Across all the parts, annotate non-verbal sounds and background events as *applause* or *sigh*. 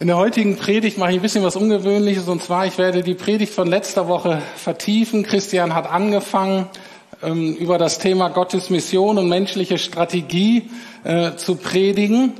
In der heutigen Predigt mache ich ein bisschen was Ungewöhnliches und zwar, ich werde die Predigt von letzter Woche vertiefen. Christian hat angefangen, ähm, über das Thema Gottes Mission und menschliche Strategie äh, zu predigen.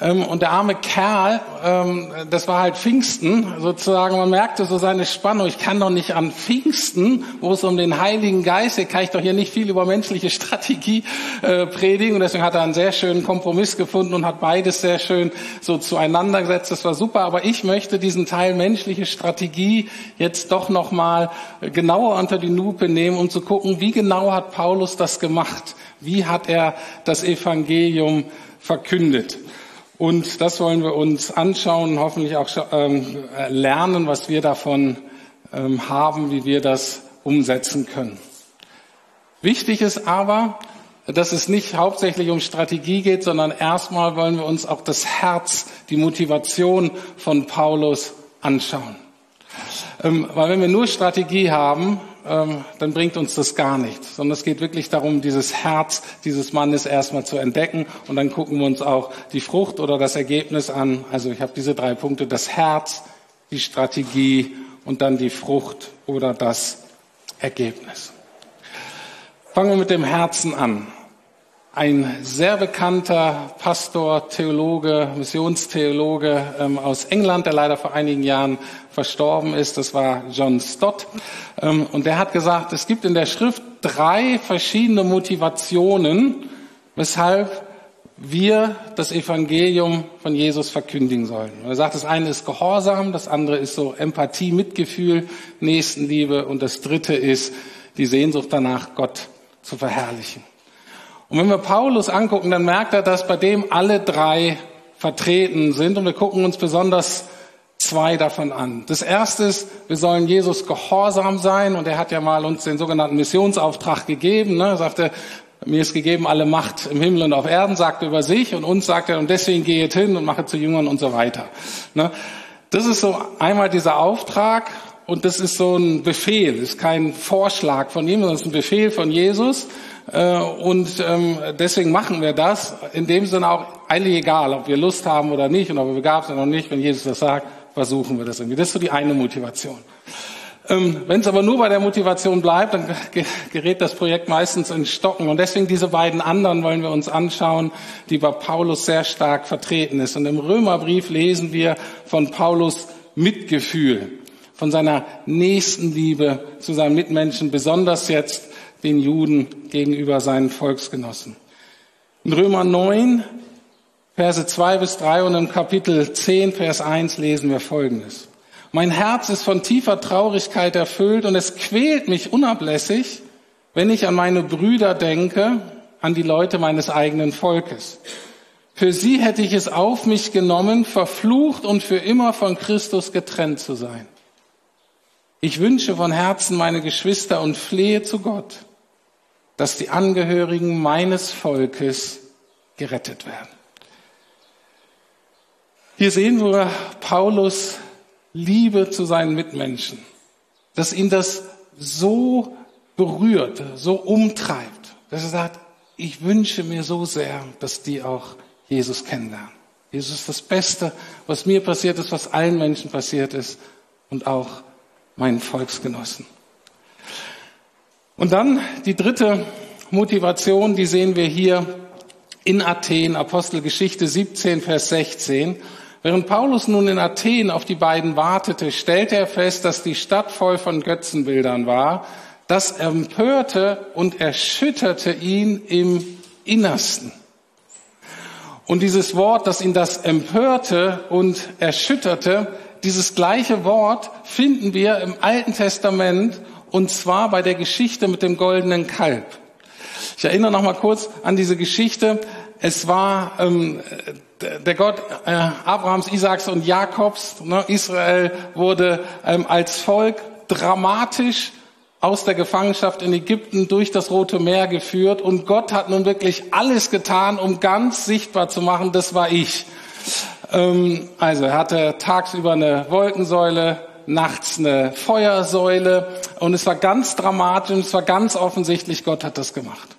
Ähm, und der arme Kerl, ähm, das war halt Pfingsten, sozusagen, man merkte so seine Spannung, ich kann doch nicht an Pfingsten, wo es um den Heiligen Geist geht, kann ich doch hier nicht viel über menschliche Strategie äh, predigen. Und deswegen hat er einen sehr schönen Kompromiss gefunden und hat beides sehr schön so zueinander gesetzt. Das war super, aber ich möchte diesen Teil menschliche Strategie jetzt doch nochmal genauer unter die Lupe nehmen, um zu gucken, wie genau hat Paulus das gemacht? Wie hat er das Evangelium verkündet? Und das wollen wir uns anschauen, hoffentlich auch ähm, lernen, was wir davon ähm, haben, wie wir das umsetzen können. Wichtig ist aber, dass es nicht hauptsächlich um Strategie geht, sondern erstmal wollen wir uns auch das Herz, die Motivation von Paulus anschauen. Ähm, weil wenn wir nur Strategie haben, dann bringt uns das gar nichts. Sondern es geht wirklich darum, dieses Herz dieses Mannes erstmal zu entdecken und dann gucken wir uns auch die Frucht oder das Ergebnis an. Also ich habe diese drei Punkte, das Herz, die Strategie und dann die Frucht oder das Ergebnis. Fangen wir mit dem Herzen an. Ein sehr bekannter Pastor, Theologe, Missionstheologe ähm, aus England, der leider vor einigen Jahren verstorben ist. Das war John Stott. Ähm, und der hat gesagt, es gibt in der Schrift drei verschiedene Motivationen, weshalb wir das Evangelium von Jesus verkündigen sollen. er sagt, das eine ist Gehorsam, das andere ist so Empathie, Mitgefühl, Nächstenliebe und das dritte ist die Sehnsucht danach, Gott zu verherrlichen. Und wenn wir Paulus angucken, dann merkt er, dass bei dem alle drei vertreten sind und wir gucken uns besonders zwei davon an. Das erste ist, wir sollen Jesus gehorsam sein und er hat ja mal uns den sogenannten Missionsauftrag gegeben. Ne? Er sagte, mir ist gegeben alle Macht im Himmel und auf Erden, sagt er über sich und uns sagt er, und deswegen geht hin und mache zu Jüngern und so weiter. Ne? Das ist so einmal dieser Auftrag und das ist so ein Befehl, ist kein Vorschlag von ihm, sondern es ist ein Befehl von Jesus. Äh, und ähm, deswegen machen wir das. In dem Sinne auch eigentlich egal, ob wir Lust haben oder nicht und ob wir begabt sind oder nicht, wenn Jesus das sagt, versuchen wir das irgendwie. Das ist so die eine Motivation. Ähm, Wenn es aber nur bei der Motivation bleibt, dann *laughs* gerät das Projekt meistens in Stocken. Und deswegen diese beiden anderen wollen wir uns anschauen, die bei Paulus sehr stark vertreten ist. Und im Römerbrief lesen wir von Paulus Mitgefühl, von seiner Nächstenliebe zu seinen Mitmenschen, besonders jetzt den Juden gegenüber seinen Volksgenossen. In Römer 9 Verse 2 bis 3 und im Kapitel 10, Vers 1 lesen wir Folgendes. Mein Herz ist von tiefer Traurigkeit erfüllt und es quält mich unablässig, wenn ich an meine Brüder denke, an die Leute meines eigenen Volkes. Für sie hätte ich es auf mich genommen, verflucht und für immer von Christus getrennt zu sein. Ich wünsche von Herzen meine Geschwister und flehe zu Gott, dass die Angehörigen meines Volkes gerettet werden. Hier sehen wir Paulus Liebe zu seinen Mitmenschen, dass ihn das so berührt, so umtreibt, dass er sagt, ich wünsche mir so sehr, dass die auch Jesus kennenlernen. Jesus ist das Beste, was mir passiert ist, was allen Menschen passiert ist und auch meinen Volksgenossen. Und dann die dritte Motivation, die sehen wir hier in Athen, Apostelgeschichte 17, Vers 16. Während Paulus nun in Athen auf die beiden wartete, stellte er fest, dass die Stadt voll von Götzenbildern war. Das empörte und erschütterte ihn im Innersten. Und dieses Wort, das ihn das empörte und erschütterte, dieses gleiche Wort finden wir im Alten Testament und zwar bei der Geschichte mit dem goldenen Kalb. Ich erinnere noch mal kurz an diese Geschichte. Es war ähm, der Gott äh, Abrahams, Isaaks und Jakobs, ne, Israel wurde ähm, als Volk dramatisch aus der Gefangenschaft in Ägypten durch das Rote Meer geführt und Gott hat nun wirklich alles getan, um ganz sichtbar zu machen, das war ich. Ähm, also er hatte tagsüber eine Wolkensäule, nachts eine Feuersäule und es war ganz dramatisch, es war ganz offensichtlich, Gott hat das gemacht.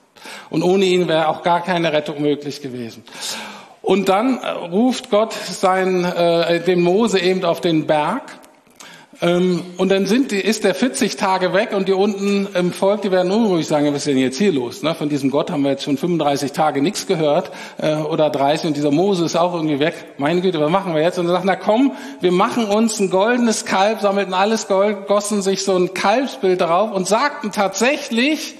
Und ohne ihn wäre auch gar keine Rettung möglich gewesen. Und dann ruft Gott sein, äh, den Mose eben auf den Berg. Ähm, und dann sind die, ist der 40 Tage weg und die unten im Volk, die werden unruhig sagen, was ist denn jetzt hier los? Ne? Von diesem Gott haben wir jetzt schon 35 Tage nichts gehört äh, oder 30 und dieser Mose ist auch irgendwie weg. Meine Güte, was machen wir jetzt? Und er sagt, na komm, wir machen uns ein goldenes Kalb, sammelten alles Gold, gossen sich so ein Kalbsbild darauf und sagten tatsächlich,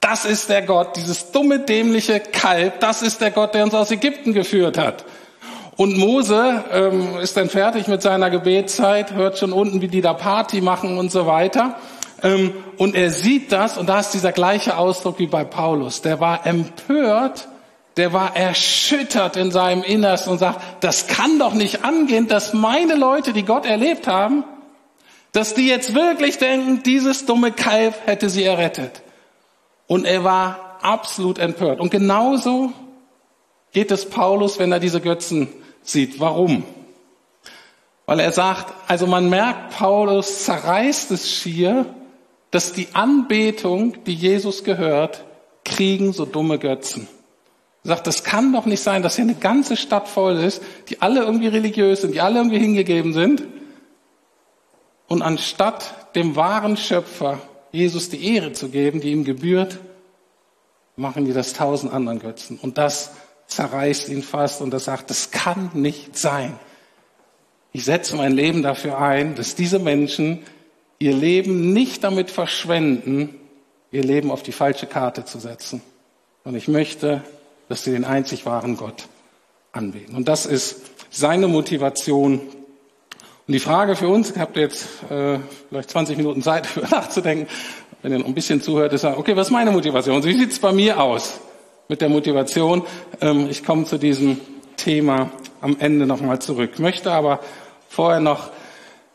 das ist der Gott, dieses dumme, dämliche Kalb, das ist der Gott, der uns aus Ägypten geführt hat. Und Mose ähm, ist dann fertig mit seiner Gebetszeit, hört schon unten, wie die da Party machen und so weiter. Ähm, und er sieht das, und da ist dieser gleiche Ausdruck wie bei Paulus. Der war empört, der war erschüttert in seinem Innersten und sagt, das kann doch nicht angehen, dass meine Leute, die Gott erlebt haben, dass die jetzt wirklich denken, dieses dumme Kalb hätte sie errettet. Und er war absolut empört. Und genauso geht es Paulus, wenn er diese Götzen sieht. Warum? Weil er sagt, also man merkt, Paulus zerreißt es schier, dass die Anbetung, die Jesus gehört, kriegen so dumme Götzen. Er sagt, das kann doch nicht sein, dass hier eine ganze Stadt voll ist, die alle irgendwie religiös sind, die alle irgendwie hingegeben sind. Und anstatt dem wahren Schöpfer Jesus die Ehre zu geben, die ihm gebührt, machen die das tausend anderen Götzen. Und das zerreißt ihn fast und er sagt, das kann nicht sein. Ich setze mein Leben dafür ein, dass diese Menschen ihr Leben nicht damit verschwenden, ihr Leben auf die falsche Karte zu setzen. Und ich möchte, dass sie den einzig wahren Gott anbeten. Und das ist seine Motivation. Und die Frage für uns, habt ihr jetzt äh, vielleicht 20 Minuten Zeit, *laughs* darüber nachzudenken, wenn ihr noch ein bisschen zuhört, ist, okay, was ist meine Motivation? Wie sieht es bei mir aus? Mit der Motivation. Ähm, ich komme zu diesem Thema am Ende nochmal zurück. Möchte aber vorher noch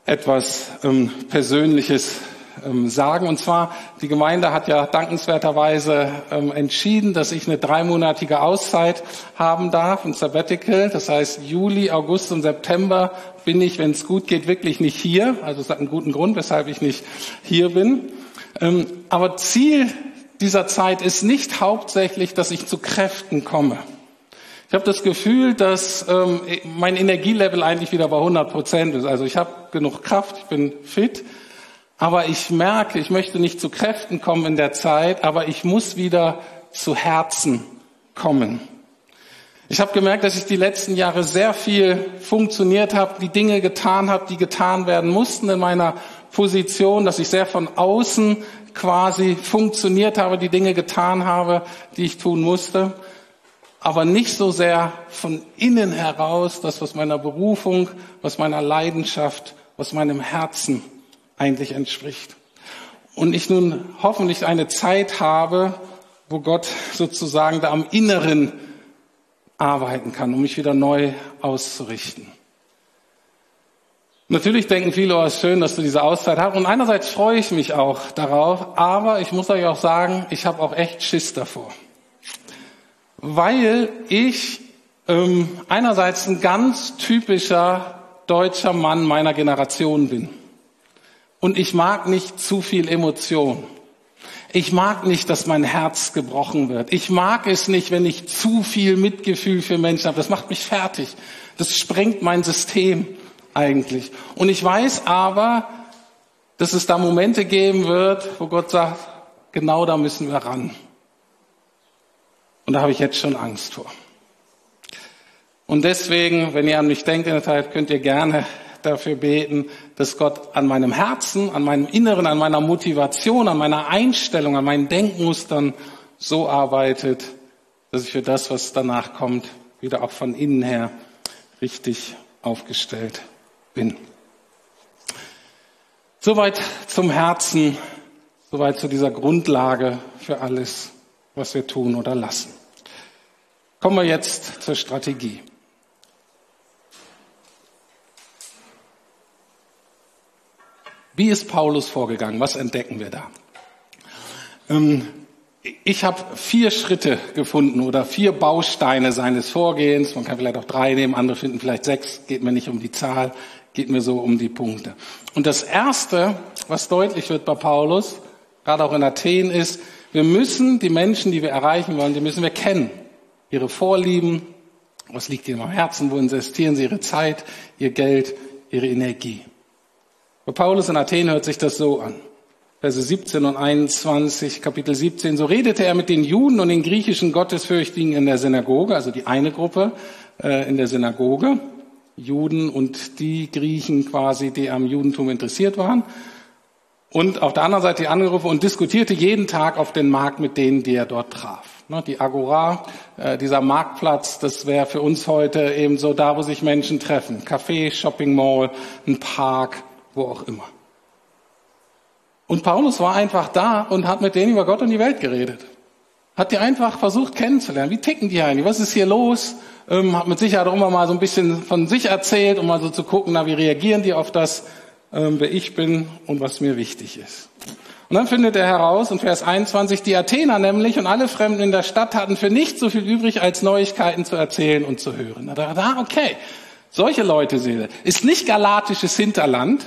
etwas ähm, Persönliches ähm, sagen. Und zwar, die Gemeinde hat ja dankenswerterweise entschieden, dass ich eine dreimonatige Auszeit haben darf, ein Sabbatical. Das heißt, Juli, August und September bin ich, wenn es gut geht, wirklich nicht hier. Also es hat einen guten Grund, weshalb ich nicht hier bin. Aber Ziel dieser Zeit ist nicht hauptsächlich, dass ich zu Kräften komme. Ich habe das Gefühl, dass ähm, mein Energielevel eigentlich wieder bei 100 Prozent ist. Also ich habe genug Kraft, ich bin fit, aber ich merke, ich möchte nicht zu Kräften kommen in der Zeit, aber ich muss wieder zu Herzen kommen. Ich habe gemerkt, dass ich die letzten Jahre sehr viel funktioniert habe, die Dinge getan habe, die getan werden mussten in meiner Position, dass ich sehr von außen quasi funktioniert habe, die Dinge getan habe, die ich tun musste, aber nicht so sehr von innen heraus, das was meiner Berufung, was meiner Leidenschaft, was meinem Herzen eigentlich entspricht. Und ich nun hoffentlich eine Zeit habe, wo Gott sozusagen da am Inneren arbeiten kann, um mich wieder neu auszurichten. Natürlich denken viele, oh, ist schön, dass du diese Auszeit hast. Und einerseits freue ich mich auch darauf, aber ich muss euch auch sagen, ich habe auch echt Schiss davor. Weil ich ähm, einerseits ein ganz typischer deutscher Mann meiner Generation bin. Und ich mag nicht zu viel Emotion. Ich mag nicht, dass mein Herz gebrochen wird. Ich mag es nicht, wenn ich zu viel Mitgefühl für Menschen habe. Das macht mich fertig. Das sprengt mein System eigentlich. Und ich weiß aber, dass es da Momente geben wird, wo Gott sagt, genau da müssen wir ran. Und da habe ich jetzt schon Angst vor. Und deswegen, wenn ihr an mich denkt in der Zeit, könnt ihr gerne dafür beten, dass Gott an meinem Herzen, an meinem Inneren, an meiner Motivation, an meiner Einstellung, an meinen Denkmustern so arbeitet, dass ich für das, was danach kommt, wieder auch von innen her richtig aufgestellt bin. Soweit zum Herzen, soweit zu dieser Grundlage für alles, was wir tun oder lassen. Kommen wir jetzt zur Strategie. Wie ist Paulus vorgegangen? Was entdecken wir da? Ähm, ich habe vier Schritte gefunden oder vier Bausteine seines Vorgehens. Man kann vielleicht auch drei nehmen, andere finden vielleicht sechs. Geht mir nicht um die Zahl geht mir so um die Punkte. Und das Erste, was deutlich wird bei Paulus, gerade auch in Athen, ist, wir müssen die Menschen, die wir erreichen wollen, die müssen wir kennen. Ihre Vorlieben, Was liegt Ihnen am Herzen? Wo investieren Sie Ihre Zeit, Ihr Geld, Ihre Energie? Bei Paulus in Athen hört sich das so an. Verse 17 und 21, Kapitel 17. So redete er mit den Juden und den griechischen Gottesfürchtigen in der Synagoge, also die eine Gruppe äh, in der Synagoge, Juden und die Griechen quasi, die am Judentum interessiert waren. Und auf der anderen Seite die andere Gruppe und diskutierte jeden Tag auf den Markt mit denen, die er dort traf. Ne, die Agora, äh, dieser Marktplatz, das wäre für uns heute eben so da, wo sich Menschen treffen. Café, Shopping Mall, ein Park, wo auch immer. Und Paulus war einfach da und hat mit denen über Gott und die Welt geredet. Hat die einfach versucht kennenzulernen. Wie ticken die eigentlich? Was ist hier los? Ähm, hat mit Sicherheit auch immer mal so ein bisschen von sich erzählt, um mal so zu gucken, na, wie reagieren die auf das, ähm, wer ich bin und was mir wichtig ist. Und dann findet er heraus, in Vers 21, die Athener nämlich und alle Fremden in der Stadt hatten für nicht so viel übrig, als Neuigkeiten zu erzählen und zu hören. Da okay, solche Leute sehe Ist nicht galatisches Hinterland,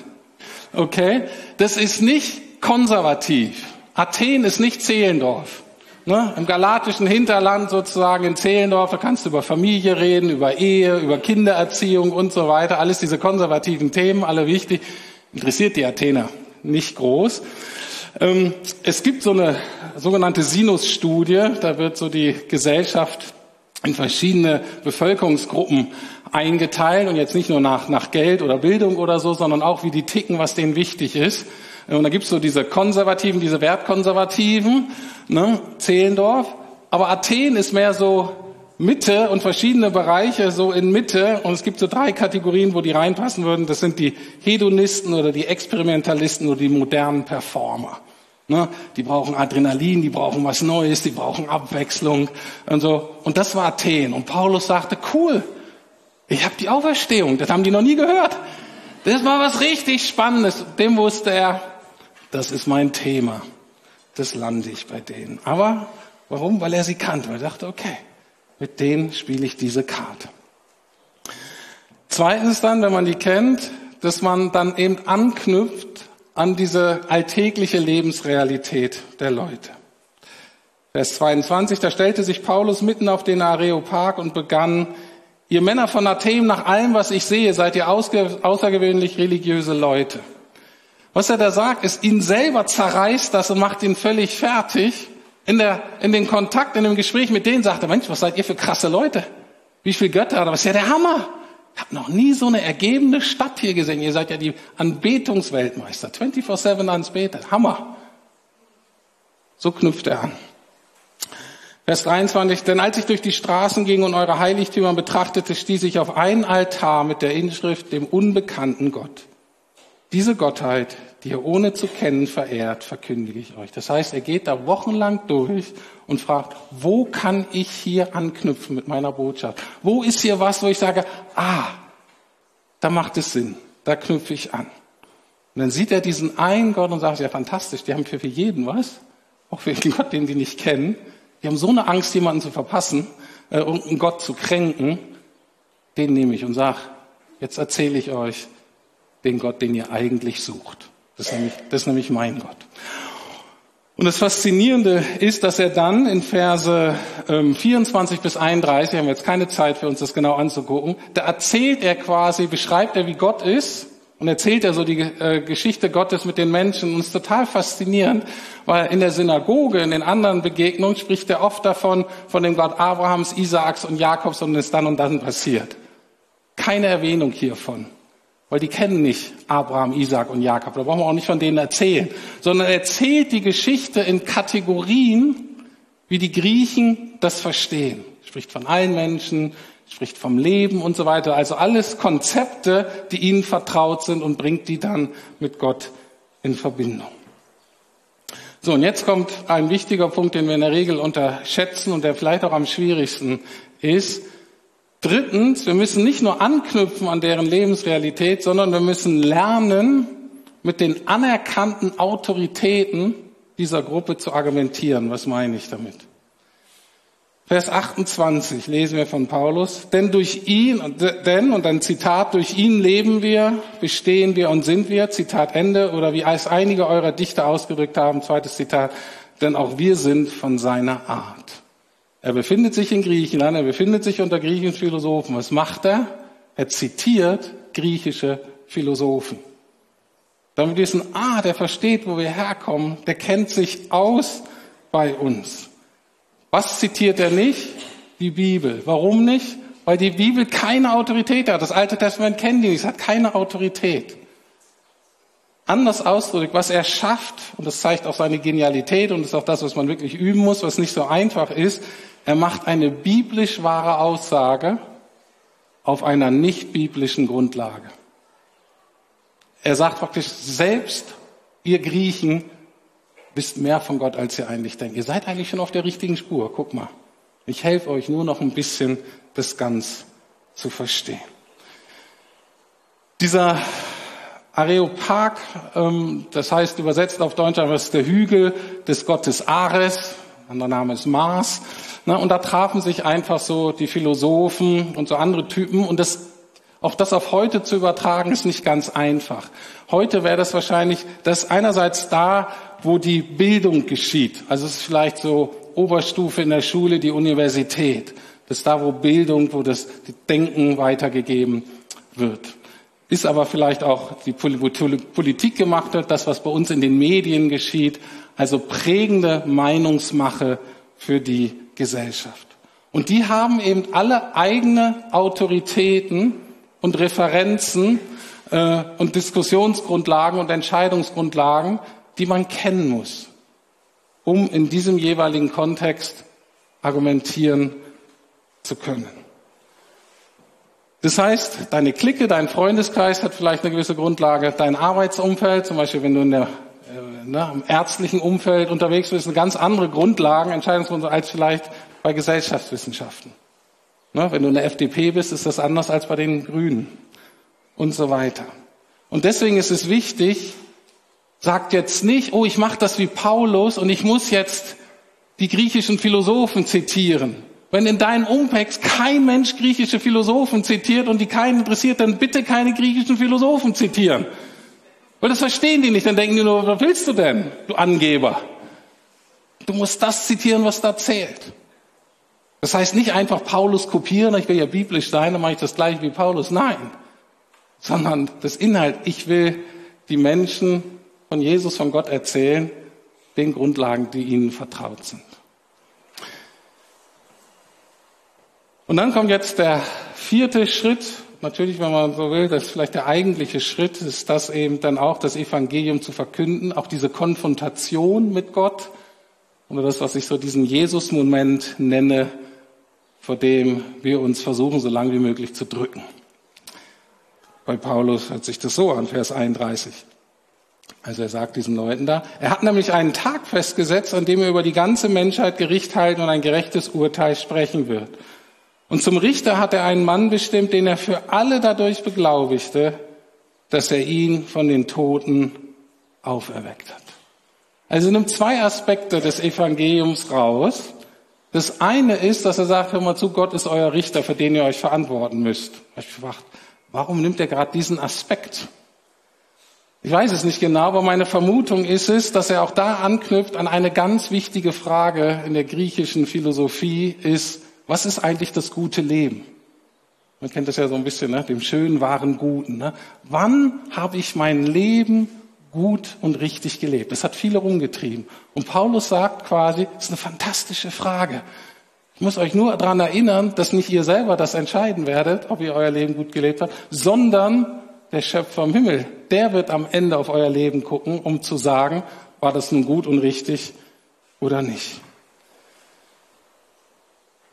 okay? Das ist nicht konservativ. Athen ist nicht Zehlendorf. Ne? Im galatischen Hinterland sozusagen in Zehlendorf, da kannst du über Familie reden, über Ehe, über Kindererziehung und so weiter. Alles diese konservativen Themen, alle wichtig. Interessiert die Athener nicht groß. Ähm, es gibt so eine sogenannte Sinus-Studie, da wird so die Gesellschaft in verschiedene Bevölkerungsgruppen eingeteilt und jetzt nicht nur nach, nach Geld oder Bildung oder so, sondern auch wie die ticken, was denen wichtig ist. Und da gibt's so diese Konservativen, diese Wertkonservativen, ne, Zehlendorf. Aber Athen ist mehr so Mitte und verschiedene Bereiche so in Mitte. Und es gibt so drei Kategorien, wo die reinpassen würden. Das sind die Hedonisten oder die Experimentalisten oder die modernen Performer. Ne? Die brauchen Adrenalin, die brauchen was Neues, die brauchen Abwechslung und so. Und das war Athen. Und Paulus sagte, cool, ich habe die Auferstehung, das haben die noch nie gehört. Das war was richtig Spannendes. Dem wusste er, das ist mein Thema. Das lande ich bei denen. Aber warum? Weil er sie kannte. Weil er dachte, okay, mit denen spiele ich diese Karte. Zweitens dann, wenn man die kennt, dass man dann eben anknüpft an diese alltägliche Lebensrealität der Leute. Vers 22, da stellte sich Paulus mitten auf den Areopag und begann, ihr Männer von Athen, nach allem, was ich sehe, seid ihr außergewöhnlich religiöse Leute. Was er da sagt, ist, ihn selber zerreißt das und macht ihn völlig fertig. In, der, in den Kontakt, in dem Gespräch mit denen sagt er, Mensch, was seid ihr für krasse Leute? Wie viel Götter? Aber ist ja der Hammer. Ich habe noch nie so eine ergebene Stadt hier gesehen. Ihr seid ja die Anbetungsweltmeister. 24-7 Ansbeter. Hammer. So knüpft er an. Vers 23, denn als ich durch die Straßen ging und eure Heiligtümer betrachtete, stieß ich auf einen Altar mit der Inschrift dem unbekannten Gott. Diese Gottheit, die ihr ohne zu kennen verehrt, verkündige ich euch. Das heißt, er geht da wochenlang durch und fragt, wo kann ich hier anknüpfen mit meiner Botschaft? Wo ist hier was, wo ich sage, ah, da macht es Sinn, da knüpfe ich an. Und dann sieht er diesen einen Gott und sagt, ja fantastisch, die haben für jeden was, auch für den Gott, den die nicht kennen. Die haben so eine Angst, jemanden zu verpassen äh, und einen Gott zu kränken. Den nehme ich und sage, jetzt erzähle ich euch, den Gott, den ihr eigentlich sucht. Das ist nämlich, das ist nämlich mein Gott. Und das Faszinierende ist, dass er dann in Verse ähm, 24 bis 31, haben wir jetzt keine Zeit für uns das genau anzugucken, da erzählt er quasi, beschreibt er, wie Gott ist und erzählt er so die äh, Geschichte Gottes mit den Menschen. Und es ist total faszinierend, weil in der Synagoge, in den anderen Begegnungen spricht er oft davon, von dem Gott Abrahams, Isaaks und Jakobs und es dann und dann passiert. Keine Erwähnung hiervon. Weil die kennen nicht Abraham, Isaac und Jakob. Da brauchen wir auch nicht von denen erzählen. Sondern er erzählt die Geschichte in Kategorien, wie die Griechen das verstehen. Spricht von allen Menschen, spricht vom Leben und so weiter. Also alles Konzepte, die ihnen vertraut sind und bringt die dann mit Gott in Verbindung. So, und jetzt kommt ein wichtiger Punkt, den wir in der Regel unterschätzen und der vielleicht auch am schwierigsten ist. Drittens, wir müssen nicht nur anknüpfen an deren Lebensrealität, sondern wir müssen lernen, mit den anerkannten Autoritäten dieser Gruppe zu argumentieren. Was meine ich damit? Vers 28 lesen wir von Paulus. Denn durch ihn, denn, und ein Zitat, durch ihn leben wir, bestehen wir und sind wir, Zitat Ende, oder wie es einige eurer Dichter ausgedrückt haben, zweites Zitat, denn auch wir sind von seiner Art. Er befindet sich in Griechenland, er befindet sich unter griechischen Philosophen. Was macht er? Er zitiert griechische Philosophen. Damit wir wissen, ah, der versteht, wo wir herkommen, der kennt sich aus bei uns. Was zitiert er nicht? Die Bibel. Warum nicht? Weil die Bibel keine Autorität hat. Das Alte Testament kennt die nicht, es hat keine Autorität. Anders ausgedrückt, was er schafft, und das zeigt auch seine Genialität und ist auch das, was man wirklich üben muss, was nicht so einfach ist, er macht eine biblisch wahre Aussage auf einer nicht biblischen Grundlage. Er sagt praktisch, selbst ihr Griechen wisst mehr von Gott, als ihr eigentlich denkt. Ihr seid eigentlich schon auf der richtigen Spur. Guck mal. Ich helfe euch nur noch ein bisschen, das ganz zu verstehen. Dieser Areopag, ähm, das heißt übersetzt auf Deutsch, was der Hügel des Gottes Ares, anderer Name ist Mars. Ne, und da trafen sich einfach so die Philosophen und so andere Typen und das auch das auf heute zu übertragen, ist nicht ganz einfach. Heute wäre das wahrscheinlich, das einerseits da, wo die Bildung geschieht. Also es ist vielleicht so Oberstufe in der Schule, die Universität. Das ist da, wo Bildung, wo das Denken weitergegeben wird. Ist aber vielleicht auch die Politik gemacht wird, das, was bei uns in den Medien geschieht. Also prägende Meinungsmache für die Gesellschaft. Und die haben eben alle eigene Autoritäten, und Referenzen äh, und Diskussionsgrundlagen und Entscheidungsgrundlagen, die man kennen muss, um in diesem jeweiligen Kontext argumentieren zu können. Das heißt, deine Clique, dein Freundeskreis hat vielleicht eine gewisse Grundlage, dein Arbeitsumfeld, zum Beispiel wenn du in der, ne, im ärztlichen Umfeld unterwegs bist, eine ganz andere Grundlagen, Entscheidungsgrundlagen als vielleicht bei Gesellschaftswissenschaften. Ne, wenn du in der FDP bist, ist das anders als bei den Grünen und so weiter. Und deswegen ist es wichtig, sagt jetzt nicht, oh, ich mache das wie Paulus und ich muss jetzt die griechischen Philosophen zitieren. Wenn in deinem Umpex kein Mensch griechische Philosophen zitiert und die keinen interessiert, dann bitte keine griechischen Philosophen zitieren. Weil das verstehen die nicht, dann denken die nur, was willst du denn, du Angeber? Du musst das zitieren, was da zählt. Das heißt nicht einfach Paulus kopieren, ich will ja biblisch sein, dann mache ich das gleiche wie Paulus. Nein, sondern das Inhalt. Ich will die Menschen von Jesus, von Gott erzählen, den Grundlagen, die ihnen vertraut sind. Und dann kommt jetzt der vierte Schritt. Natürlich, wenn man so will, das ist vielleicht der eigentliche Schritt, ist das eben dann auch das Evangelium zu verkünden, auch diese Konfrontation mit Gott oder das, was ich so diesen Jesus-Moment nenne, vor dem wir uns versuchen, so lange wie möglich zu drücken. Bei Paulus hört sich das so an, Vers 31. Also er sagt diesen Leuten da, er hat nämlich einen Tag festgesetzt, an dem er über die ganze Menschheit Gericht halten und ein gerechtes Urteil sprechen wird. Und zum Richter hat er einen Mann bestimmt, den er für alle dadurch beglaubigte, dass er ihn von den Toten auferweckt hat. Also nimmt zwei Aspekte des Evangeliums raus. Das eine ist, dass er sagt, hör mal zu, Gott ist euer Richter, für den ihr euch verantworten müsst. Ich fragt, warum nimmt er gerade diesen Aspekt? Ich weiß es nicht genau, aber meine Vermutung ist es, dass er auch da anknüpft an eine ganz wichtige Frage in der griechischen Philosophie ist, was ist eigentlich das gute Leben? Man kennt das ja so ein bisschen, ne? dem schönen, wahren, guten. Ne? Wann habe ich mein Leben gut und richtig gelebt? Das hat viele rumgetrieben. Und Paulus sagt quasi, das ist eine fantastische Frage. Ich muss euch nur daran erinnern, dass nicht ihr selber das entscheiden werdet, ob ihr euer Leben gut gelebt habt, sondern der Schöpfer im Himmel. Der wird am Ende auf euer Leben gucken, um zu sagen, war das nun gut und richtig oder nicht.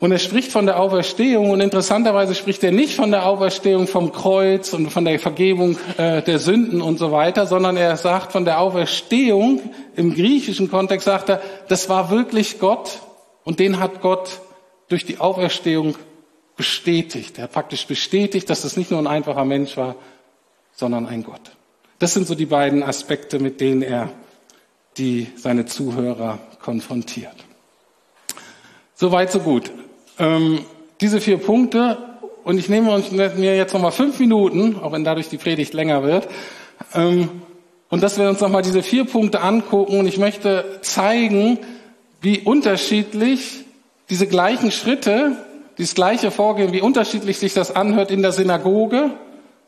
Und er spricht von der Auferstehung und interessanterweise spricht er nicht von der Auferstehung vom Kreuz und von der Vergebung äh, der Sünden und so weiter, sondern er sagt von der Auferstehung im griechischen Kontext sagt er, das war wirklich Gott und den hat Gott durch die Auferstehung bestätigt. Er hat praktisch bestätigt, dass es nicht nur ein einfacher Mensch war, sondern ein Gott. Das sind so die beiden Aspekte, mit denen er die seine Zuhörer konfrontiert. Soweit, so gut ähm, diese vier Punkte und ich nehme uns mir jetzt nochmal fünf Minuten, auch wenn dadurch die Predigt länger wird, ähm, und dass wir uns nochmal diese vier Punkte angucken und ich möchte zeigen, wie unterschiedlich diese gleichen Schritte, dieses gleiche Vorgehen, wie unterschiedlich sich das anhört in der Synagoge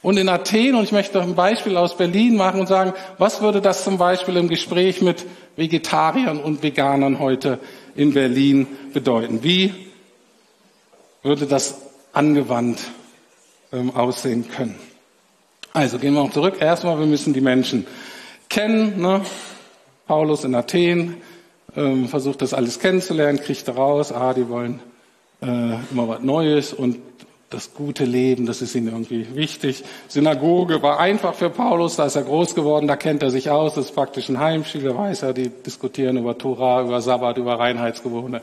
und in Athen. Und ich möchte ein Beispiel aus Berlin machen und sagen, was würde das zum Beispiel im Gespräch mit Vegetariern und Veganern heute in Berlin bedeuten? Wie würde das angewandt ähm, aussehen können? Also gehen wir auch zurück. Erstmal, wir müssen die Menschen kennen. Ne? Paulus in Athen ähm, versucht das alles kennenzulernen, kriegt daraus, ah, die wollen äh, immer was Neues und das gute Leben, das ist ihnen irgendwie wichtig. Synagoge war einfach für Paulus, da ist er groß geworden, da kennt er sich aus, das ist praktisch ein Heimspiel, da weiß er, die diskutieren über Torah, über Sabbat, über Reinheitsgewohne,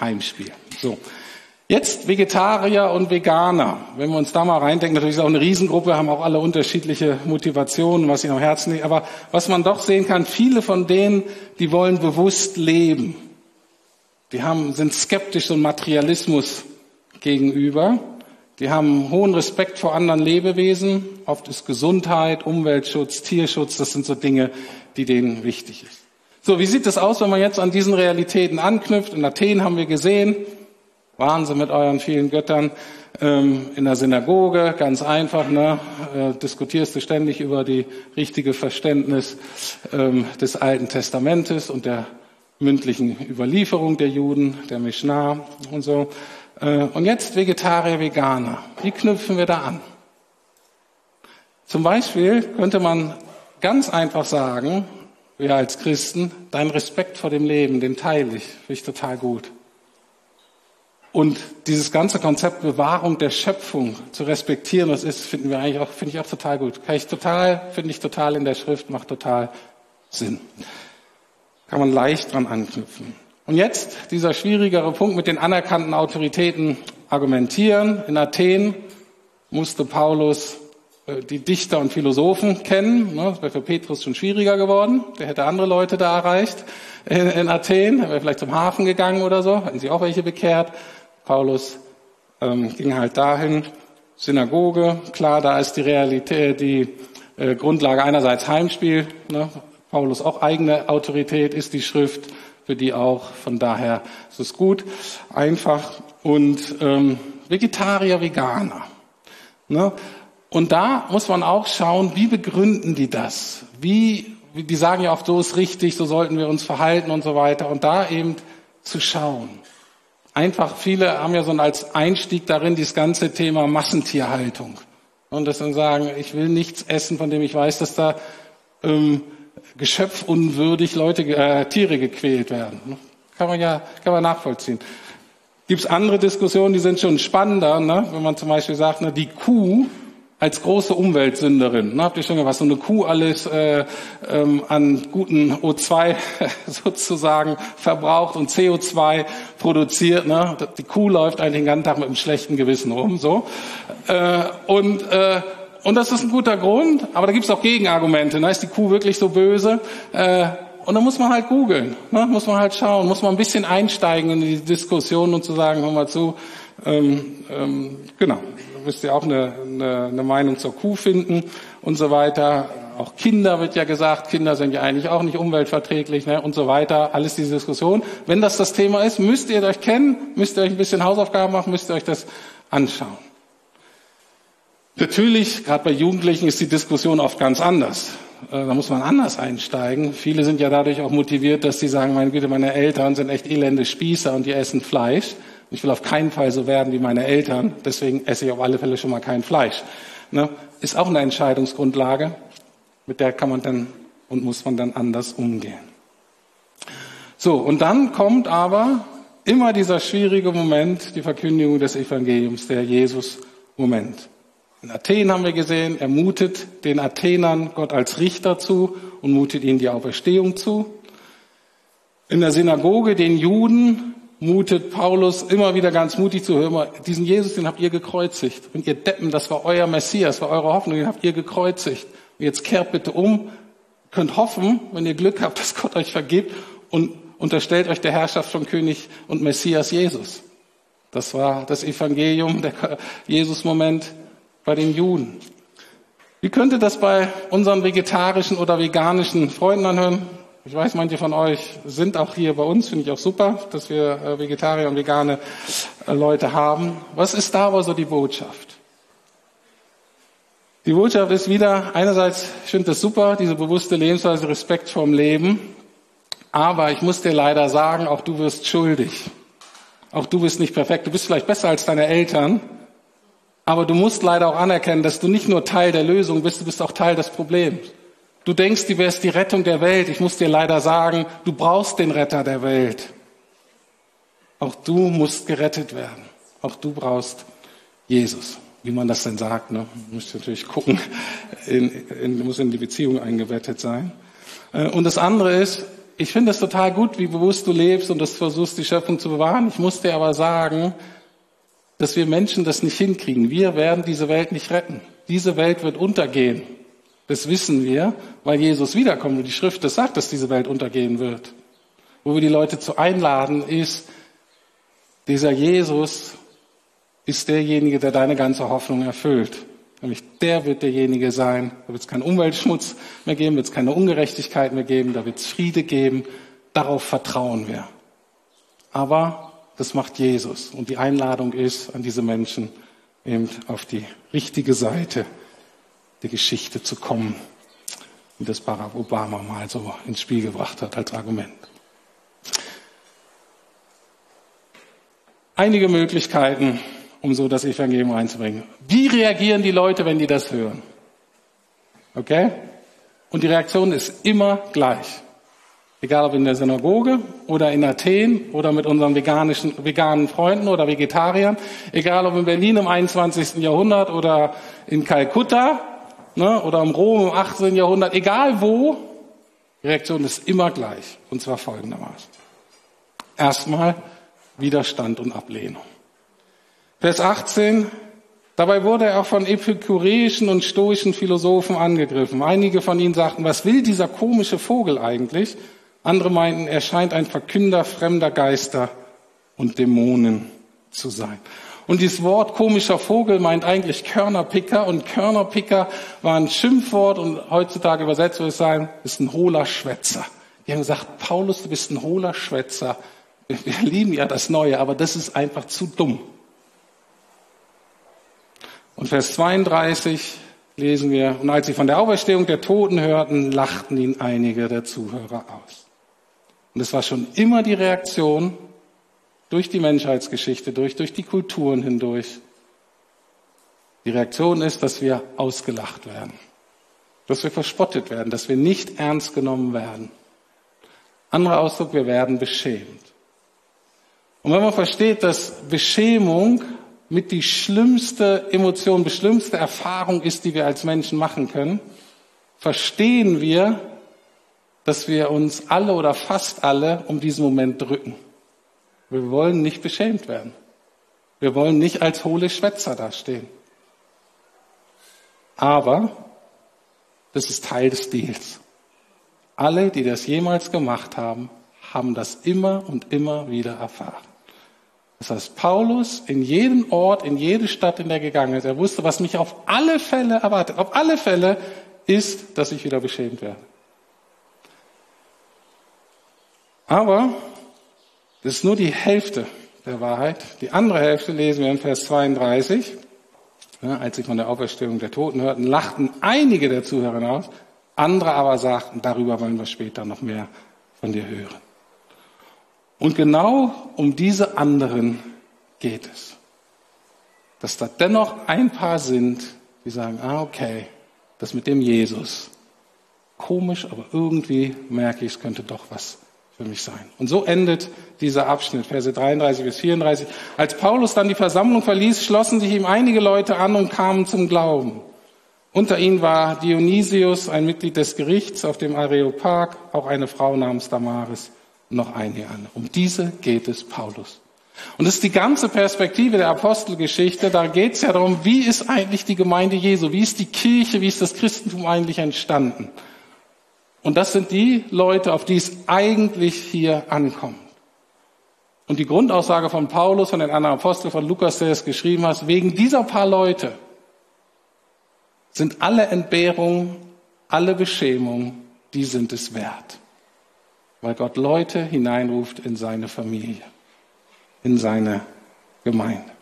Heimspiel. So. Jetzt Vegetarier und Veganer. Wenn wir uns da mal reindenken, natürlich ist auch eine Riesengruppe, haben auch alle unterschiedliche Motivationen, was ihnen am Herzen liegt. Aber was man doch sehen kann, viele von denen, die wollen bewusst leben. Die haben, sind skeptisch ein Materialismus gegenüber. Die haben hohen Respekt vor anderen Lebewesen. Oft ist Gesundheit, Umweltschutz, Tierschutz, das sind so Dinge, die denen wichtig ist. So, wie sieht es aus, wenn man jetzt an diesen Realitäten anknüpft? In Athen haben wir gesehen, Wahnsinn mit euren vielen Göttern. Ähm, in der Synagoge, ganz einfach, ne, äh, diskutierst du ständig über die richtige Verständnis ähm, des Alten Testamentes und der mündlichen Überlieferung der Juden, der Mishnah und so. Äh, und jetzt Vegetarier, Veganer. Wie knüpfen wir da an? Zum Beispiel könnte man ganz einfach sagen, wir als Christen, dein Respekt vor dem Leben, den teile ich, finde ich total gut. Und dieses ganze Konzept Bewahrung der Schöpfung zu respektieren, das ist, finden wir eigentlich auch, finde ich auch total gut. Kann ich total, finde ich total in der Schrift, macht total Sinn. Kann man leicht dran anknüpfen. Und jetzt dieser schwierigere Punkt mit den anerkannten Autoritäten argumentieren. In Athen musste Paulus äh, die Dichter und Philosophen kennen. Ne, das wäre für Petrus schon schwieriger geworden. Der hätte andere Leute da erreicht in, Athen. Er wäre vielleicht zum Hafen gegangen oder so. Hätten sich auch welche bekehrt. Paulus ähm, ging halt dahin, Synagoge, klar, da ist die Realität, die äh, Grundlage einerseits Heimspiel, ne? Paulus auch eigene Autorität ist die Schrift, für die auch, von daher ist es gut, einfach und ähm, Vegetarier, Veganer. Ne? Und da muss man auch schauen, wie begründen die das? Wie, die sagen ja auch, so ist richtig, so sollten wir uns verhalten und so weiter. Und da eben zu schauen einfach, viele haben ja so als Einstieg darin dieses ganze Thema Massentierhaltung. Und das dann sagen, ich will nichts essen, von dem ich weiß, dass da ähm, geschöpfunwürdig Leute, äh, Tiere gequält werden. Kann man ja, kann man nachvollziehen. Gibt es andere Diskussionen, die sind schon spannender, ne? wenn man zum Beispiel sagt, ne, die Kuh als große Umweltsünderin. Ne, habt ihr schon gehört, was so eine Kuh alles äh, ähm, an guten O2 *laughs* sozusagen verbraucht und CO2 produziert. Ne? Die Kuh läuft eigentlich den ganzen Tag mit einem schlechten Gewissen rum. So. Äh, und, äh, und das ist ein guter Grund, aber da gibt es auch Gegenargumente. Ne? Ist die Kuh wirklich so böse? Äh, und dann muss man halt googeln, ne? muss man halt schauen, muss man ein bisschen einsteigen in die Diskussion und zu sagen, hör mal zu, ähm, ähm, genau, müsst ihr auch eine, eine, eine Meinung zur Kuh finden und so weiter. Auch Kinder wird ja gesagt, Kinder sind ja eigentlich auch nicht umweltverträglich ne, und so weiter. Alles diese Diskussion. Wenn das das Thema ist, müsst ihr euch kennen, müsst ihr euch ein bisschen Hausaufgaben machen, müsst ihr euch das anschauen. Natürlich, gerade bei Jugendlichen ist die Diskussion oft ganz anders. Äh, da muss man anders einsteigen. Viele sind ja dadurch auch motiviert, dass sie sagen, meine Güte, meine Eltern sind echt elende Spießer und die essen Fleisch. Ich will auf keinen Fall so werden wie meine Eltern, deswegen esse ich auf alle Fälle schon mal kein Fleisch. Ne? Ist auch eine Entscheidungsgrundlage, mit der kann man dann und muss man dann anders umgehen. So, und dann kommt aber immer dieser schwierige Moment, die Verkündigung des Evangeliums, der Jesus-Moment. In Athen haben wir gesehen, er mutet den Athenern Gott als Richter zu und mutet ihnen die Auferstehung zu. In der Synagoge den Juden mutet Paulus immer wieder ganz mutig zu hören, diesen Jesus, den habt ihr gekreuzigt. Und ihr Deppen, das war euer Messias, war eure Hoffnung, den habt ihr gekreuzigt. Und jetzt kehrt bitte um, könnt hoffen, wenn ihr Glück habt, *laughs* dass Gott euch vergibt und unterstellt euch der Herrschaft von König und Messias Jesus. Das war das Evangelium, der Jesus-Moment bei den Juden. Wie könnte das bei unseren vegetarischen oder veganischen Freunden anhören? Ich weiß, manche von euch sind auch hier bei uns, finde ich auch super, dass wir äh, Vegetarier und vegane äh, Leute haben. Was ist da aber so die Botschaft? Die Botschaft ist wieder, einerseits, ich finde das super, diese bewusste Lebensweise, Respekt vorm Leben. Aber ich muss dir leider sagen, auch du wirst schuldig. Auch du bist nicht perfekt. Du bist vielleicht besser als deine Eltern. Aber du musst leider auch anerkennen, dass du nicht nur Teil der Lösung bist, du bist auch Teil des Problems. Du denkst, du wärst die Rettung der Welt. Ich muss dir leider sagen, du brauchst den Retter der Welt. Auch du musst gerettet werden. Auch du brauchst Jesus. Wie man das denn sagt, ne? Muss natürlich gucken, in, in, muss in die Beziehung eingebettet sein. Äh, und das andere ist, ich finde es total gut, wie bewusst du lebst und das versuchst, die Schöpfung zu bewahren. Ich muss dir aber sagen, dass wir Menschen das nicht hinkriegen. Wir werden diese Welt nicht retten. Diese Welt wird untergehen. Das wissen wir, weil Jesus wiederkommt und die Schrift das sagt, dass diese Welt untergehen wird. Wo wir die Leute zu einladen, ist, dieser Jesus ist derjenige, der deine ganze Hoffnung erfüllt. Nämlich der wird derjenige sein. Da wird es keinen Umweltschmutz mehr geben, wird es keine Ungerechtigkeit mehr geben, da wird es Friede geben. Darauf vertrauen wir. Aber das macht Jesus. Und die Einladung ist an diese Menschen eben auf die richtige Seite der Geschichte zu kommen, wie das Barack Obama mal so ins Spiel gebracht hat als Argument. Einige Möglichkeiten, um so das Evangelium einzubringen. Wie reagieren die Leute, wenn die das hören? Okay? Und die Reaktion ist immer gleich. Egal ob in der Synagoge oder in Athen oder mit unseren veganischen, veganen Freunden oder Vegetariern. Egal ob in Berlin im 21. Jahrhundert oder in Kalkutta ne, oder im Rom im 18. Jahrhundert, egal wo, die Reaktion ist immer gleich. Und zwar folgendermaßen. Erstmal Widerstand und Ablehnung. Vers 18. Dabei wurde er auch von epikureischen und stoischen Philosophen angegriffen. Einige von ihnen sagten, was will dieser komische Vogel eigentlich? Andere meinten, er scheint ein Verkünder fremder Geister und Dämonen zu sein. Und dieses Wort komischer Vogel meint eigentlich Körnerpicker und Körnerpicker war ein Schimpfwort und heutzutage übersetzt würde es sein, ist ein hohler Schwätzer. Die haben gesagt, Paulus, du bist ein hohler Schwätzer. Wir lieben ja das Neue, aber das ist einfach zu dumm. Und Vers 32 lesen wir, und als sie von der Auferstehung der Toten hörten, lachten ihn einige der Zuhörer aus. Und es war schon immer die Reaktion durch die Menschheitsgeschichte durch, durch die Kulturen hindurch. Die Reaktion ist, dass wir ausgelacht werden, dass wir verspottet werden, dass wir nicht ernst genommen werden. Anderer Ausdruck, wir werden beschämt. Und wenn man versteht, dass Beschämung mit die schlimmste Emotion, die schlimmste Erfahrung ist, die wir als Menschen machen können, verstehen wir, dass wir uns alle oder fast alle um diesen Moment drücken. Wir wollen nicht beschämt werden. Wir wollen nicht als hohle Schwätzer dastehen. Aber das ist Teil des Deals. Alle, die das jemals gemacht haben, haben das immer und immer wieder erfahren. Das heißt, Paulus in jedem Ort, in jede Stadt, in der er gegangen ist, er wusste, was mich auf alle Fälle erwartet. Auf alle Fälle ist, dass ich wieder beschämt werde. Aber das ist nur die Hälfte der Wahrheit. Die andere Hälfte lesen wir in Vers 32. Ja, als sie von der Auferstehung der Toten hörten, lachten einige der Zuhörer aus, andere aber sagten, darüber wollen wir später noch mehr von dir hören. Und genau um diese anderen geht es. Dass da dennoch ein paar sind, die sagen, ah, okay, das mit dem Jesus. Komisch, aber irgendwie merke ich, es könnte doch was für mich sein. Und so endet dieser Abschnitt, Verse 33 bis 34. Als Paulus dann die Versammlung verließ, schlossen sich ihm einige Leute an und kamen zum Glauben. Unter ihnen war Dionysius, ein Mitglied des Gerichts auf dem Areopag, auch eine Frau namens Damaris noch einige andere. Um diese geht es Paulus. Und das ist die ganze Perspektive der Apostelgeschichte. Da geht es ja darum, wie ist eigentlich die Gemeinde Jesu? Wie ist die Kirche? Wie ist das Christentum eigentlich entstanden? Und das sind die Leute, auf die es eigentlich hier ankommt. Und die Grundaussage von Paulus, von den anderen Aposteln, von Lukas, der es geschrieben hat, wegen dieser paar Leute sind alle Entbehrungen, alle Beschämungen, die sind es wert. weil Gott Leute hineinruft in seine Familie, in seine Gemeinde.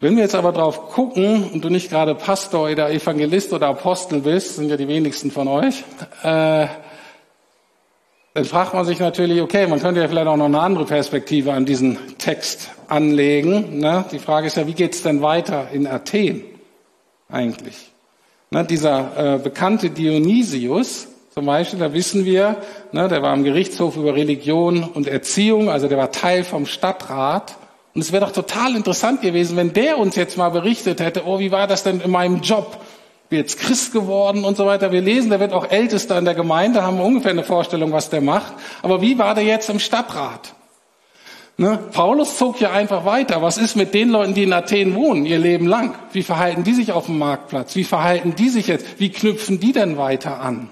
Wenn wir jetzt aber drauf gucken und du nicht gerade Pastor oder Evangelist oder Apostel bist, sind ja die wenigsten von euch, äh, dann fragt man sich natürlich, okay, man könnte ja vielleicht auch noch eine andere Perspektive an diesen Text anlegen. Ne? Die Frage ist ja, wie geht's denn weiter in Athen eigentlich? Ne, dieser äh, bekannte Dionysius zum Beispiel, da wissen wir, ne, der war am Gerichtshof über Religion und Erziehung, also der war Teil vom Stadtrat. Und es wäre doch total interessant gewesen, wenn der uns jetzt mal berichtet hätte, oh, wie war das denn in meinem Job? Bin jetzt Christ geworden und so weiter. Wir lesen, der wird auch Ältester in der Gemeinde, haben ungefähr eine Vorstellung, was der macht. Aber wie war der jetzt im Stadtrat? Ne? Paulus zog ja einfach weiter. Was ist mit den Leuten, die in Athen wohnen, ihr Leben lang? Wie verhalten die sich auf dem Marktplatz? Wie verhalten die sich jetzt? Wie knüpfen die denn weiter an?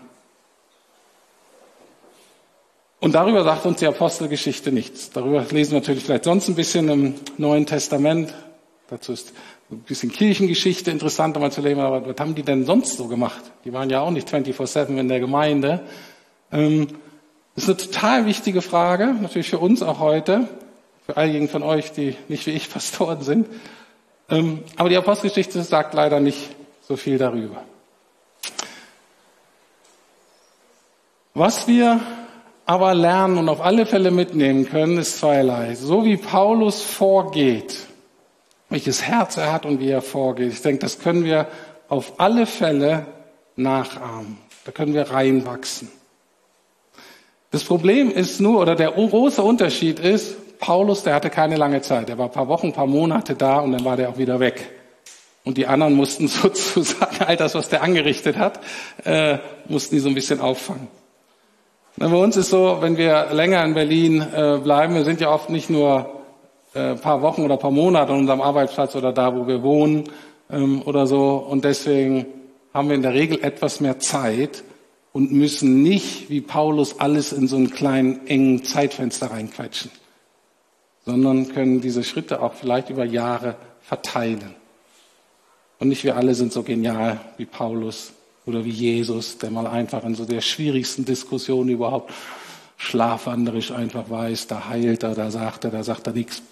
Und darüber sagt uns die Apostelgeschichte nichts. Darüber lesen wir natürlich vielleicht sonst ein bisschen im Neuen Testament. Dazu ist ein bisschen Kirchengeschichte interessant, mal zu lesen, aber was haben die denn sonst so gemacht? Die waren ja auch nicht 24-7 in der Gemeinde. Ähm, das ist eine total wichtige Frage, natürlich für uns auch heute, für all von euch, die nicht wie ich *laughs* Pastoren sind. Ähm, aber die Apostelgeschichte sagt leider nicht so viel darüber. Was wir aber lernen und auf alle Fälle mitnehmen können, ist zweierlei. So wie Paulus vorgeht, welches Herz er hat und wie er vorgeht. Ich denke, das können wir auf alle Fälle nachahmen. Da können wir reinwachsen. Das Problem ist nur, oder der große Unterschied ist, Paulus, der hatte keine lange Zeit. Er war ein paar Wochen, ein paar Monate da und dann war der auch wieder weg. Und die anderen mussten *laughs* sozusagen all das, was der angerichtet hat, äh, mussten die so ein bisschen auffangen. Bei uns ist so, wenn wir länger in Berlin äh, bleiben, wir sind ja oft nicht nur äh, ein paar Wochen oder ein paar Monate an unserem Arbeitsplatz oder da, wo wir wohnen ähm, oder so. Und deswegen haben wir in der Regel etwas mehr Zeit und müssen nicht, wie Paulus, alles in so einen kleinen, engen Zeitfenster reinquetschen, sondern können diese Schritte auch vielleicht über Jahre verteilen. Und nicht wir alle sind so genial wie Paulus oder wie Jesus, der mal einfach in so der schwierigsten Diskussion überhaupt schlafwanderisch einfach weiß, da heilt er, da sagt er, da sagt er nichts.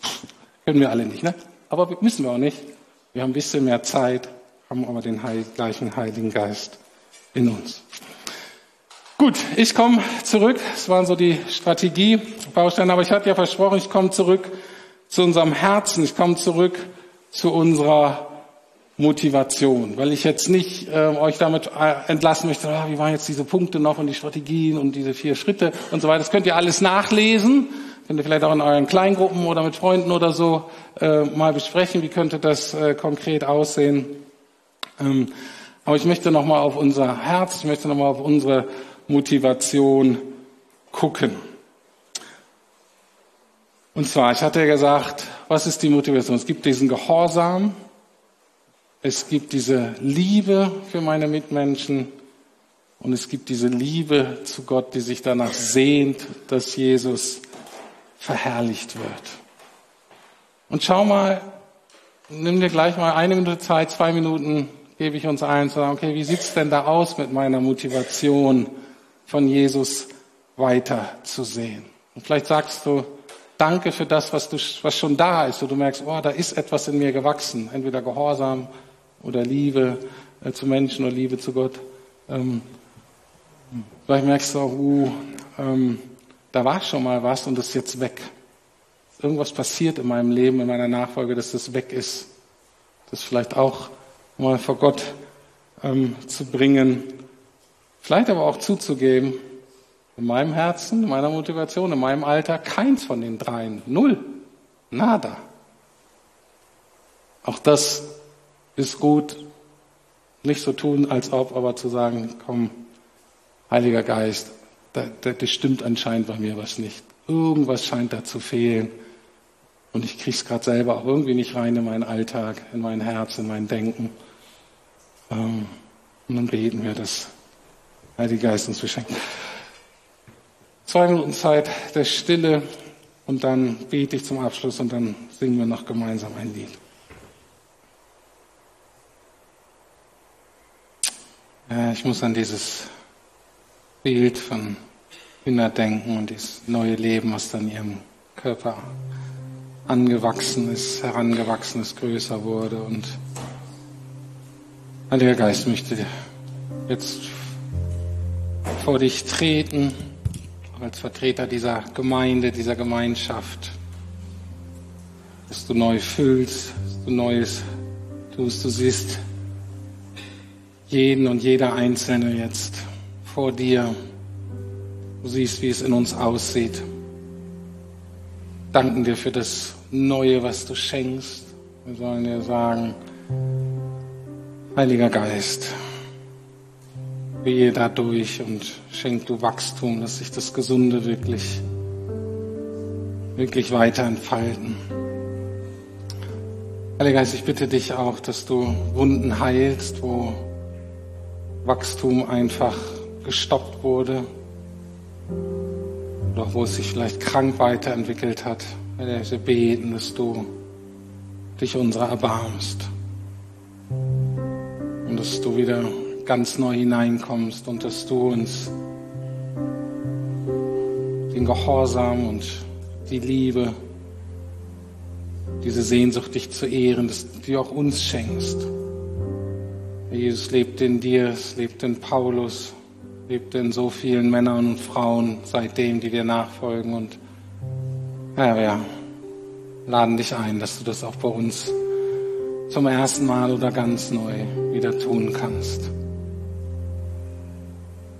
Können wir alle nicht, ne? Aber müssen wir auch nicht. Wir haben ein bisschen mehr Zeit, haben aber den Heil, gleichen Heiligen Geist in uns. Gut, ich komme zurück. Es waren so die Strategiebausteine, aber ich hatte ja versprochen, ich komme zurück zu unserem Herzen. Ich komme zurück zu unserer Motivation, weil ich jetzt nicht äh, euch damit äh, entlassen möchte, ah, wie waren jetzt diese Punkte noch und die Strategien und diese vier Schritte und so weiter. Das könnt ihr alles nachlesen, könnt ihr vielleicht auch in euren Kleingruppen oder mit Freunden oder so äh, mal besprechen, wie könnte das äh, konkret aussehen. Ähm, aber ich möchte nochmal auf unser Herz, ich möchte nochmal auf unsere Motivation gucken. Und zwar, ich hatte ja gesagt, was ist die Motivation? Es gibt diesen Gehorsam, es gibt diese Liebe für meine Mitmenschen und es gibt diese Liebe zu Gott, die sich danach sehnt, dass Jesus verherrlicht wird. Und schau mal, nimm dir gleich mal eine Minute Zeit, zwei Minuten gebe ich uns ein, zu sagen, okay, wie sieht's denn da aus mit meiner Motivation, von Jesus weiter zu sehen? Und vielleicht sagst du, danke für das, was, du, was schon da ist. Und du merkst, oh, da ist etwas in mir gewachsen. Entweder Gehorsam oder Liebe äh, zu Menschen oder Liebe zu Gott. Ähm, vielleicht merkst du auch, uh, ähm, da war schon mal was und das ist jetzt weg. Irgendwas passiert in meinem Leben, in meiner Nachfolge, dass das weg ist. Das vielleicht auch mal vor Gott ähm, zu bringen. Vielleicht aber auch zuzugeben, in meinem Herzen, in meiner Motivation, in meinem Alter, keins von den dreien. Null. Nada. Auch das ist gut, nicht so tun, als ob, aber zu sagen, komm, Heiliger Geist, da, da, das stimmt anscheinend bei mir was nicht. Irgendwas scheint da zu fehlen. Und ich krieg's gerade selber auch irgendwie nicht rein in meinen Alltag, in mein Herz, in mein Denken. Ähm, und dann beten wir, dass Heiliger Geist uns beschenkt. Zwei Minuten Zeit der Stille und dann bete ich zum Abschluss und dann singen wir noch gemeinsam ein Lied. Ich muss an dieses Bild von Kinderdenken und dieses neue Leben, was dann ihrem Körper angewachsen ist, herangewachsen ist, größer wurde. Und Heiliger Geist möchte jetzt vor dich treten, als Vertreter dieser Gemeinde, dieser Gemeinschaft, dass du neu fühlst, dass du Neues tust. Du siehst jeden und jeder Einzelne jetzt vor dir. Du siehst, wie es in uns aussieht. Danken dir für das Neue, was du schenkst. Wir sollen dir sagen, Heiliger Geist, wehe da durch und schenk du Wachstum, dass sich das Gesunde wirklich, wirklich weiter entfalten. Heiliger Geist, ich bitte dich auch, dass du Wunden heilst, wo Wachstum einfach gestoppt wurde oder wo es sich vielleicht krank weiterentwickelt hat. Wir beten, dass du dich unserer erbarmst und dass du wieder ganz neu hineinkommst und dass du uns den Gehorsam und die Liebe, diese Sehnsucht, dich zu ehren, dass du auch uns schenkst. Jesus lebt in dir, es lebt in Paulus, lebt in so vielen Männern und Frauen seitdem, die dir nachfolgen. Und ja, wir laden dich ein, dass du das auch bei uns zum ersten Mal oder ganz neu wieder tun kannst.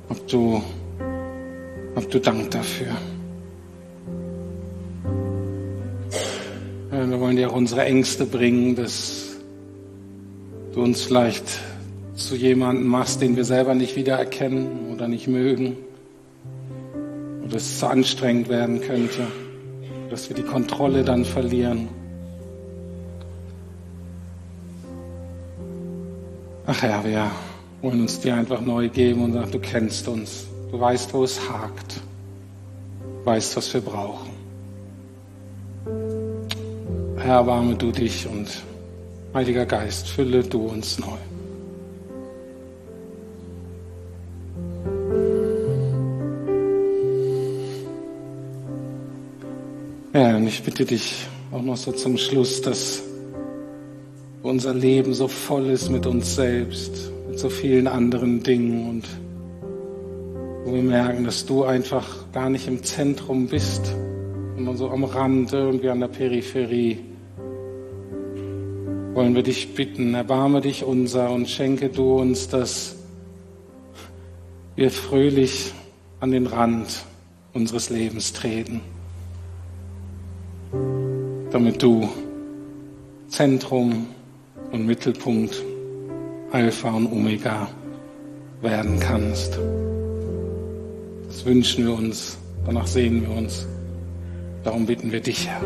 Ob du, ob du Dank dafür. Wir wollen dir auch unsere Ängste bringen, dass du uns vielleicht zu jemandem machst, den wir selber nicht wiedererkennen oder nicht mögen. Oder es zu anstrengend werden könnte. Dass wir die Kontrolle dann verlieren. Ach ja, wir wollen uns dir einfach neu geben und sagen, du kennst uns. Du weißt, wo es hakt. Du weißt, was wir brauchen. Herr, erbarme du dich und Heiliger Geist, fülle du uns neu. Ja, und ich bitte dich auch noch so zum Schluss, dass unser Leben so voll ist mit uns selbst, mit so vielen anderen Dingen und wo wir merken, dass du einfach gar nicht im Zentrum bist, sondern so am Rand, irgendwie an der Peripherie. Wollen wir dich bitten, erbarme dich unser und schenke du uns, dass wir fröhlich an den Rand unseres Lebens treten, damit du Zentrum und Mittelpunkt, Alpha und Omega werden kannst. Das wünschen wir uns, danach sehen wir uns. Darum bitten wir dich, Herr.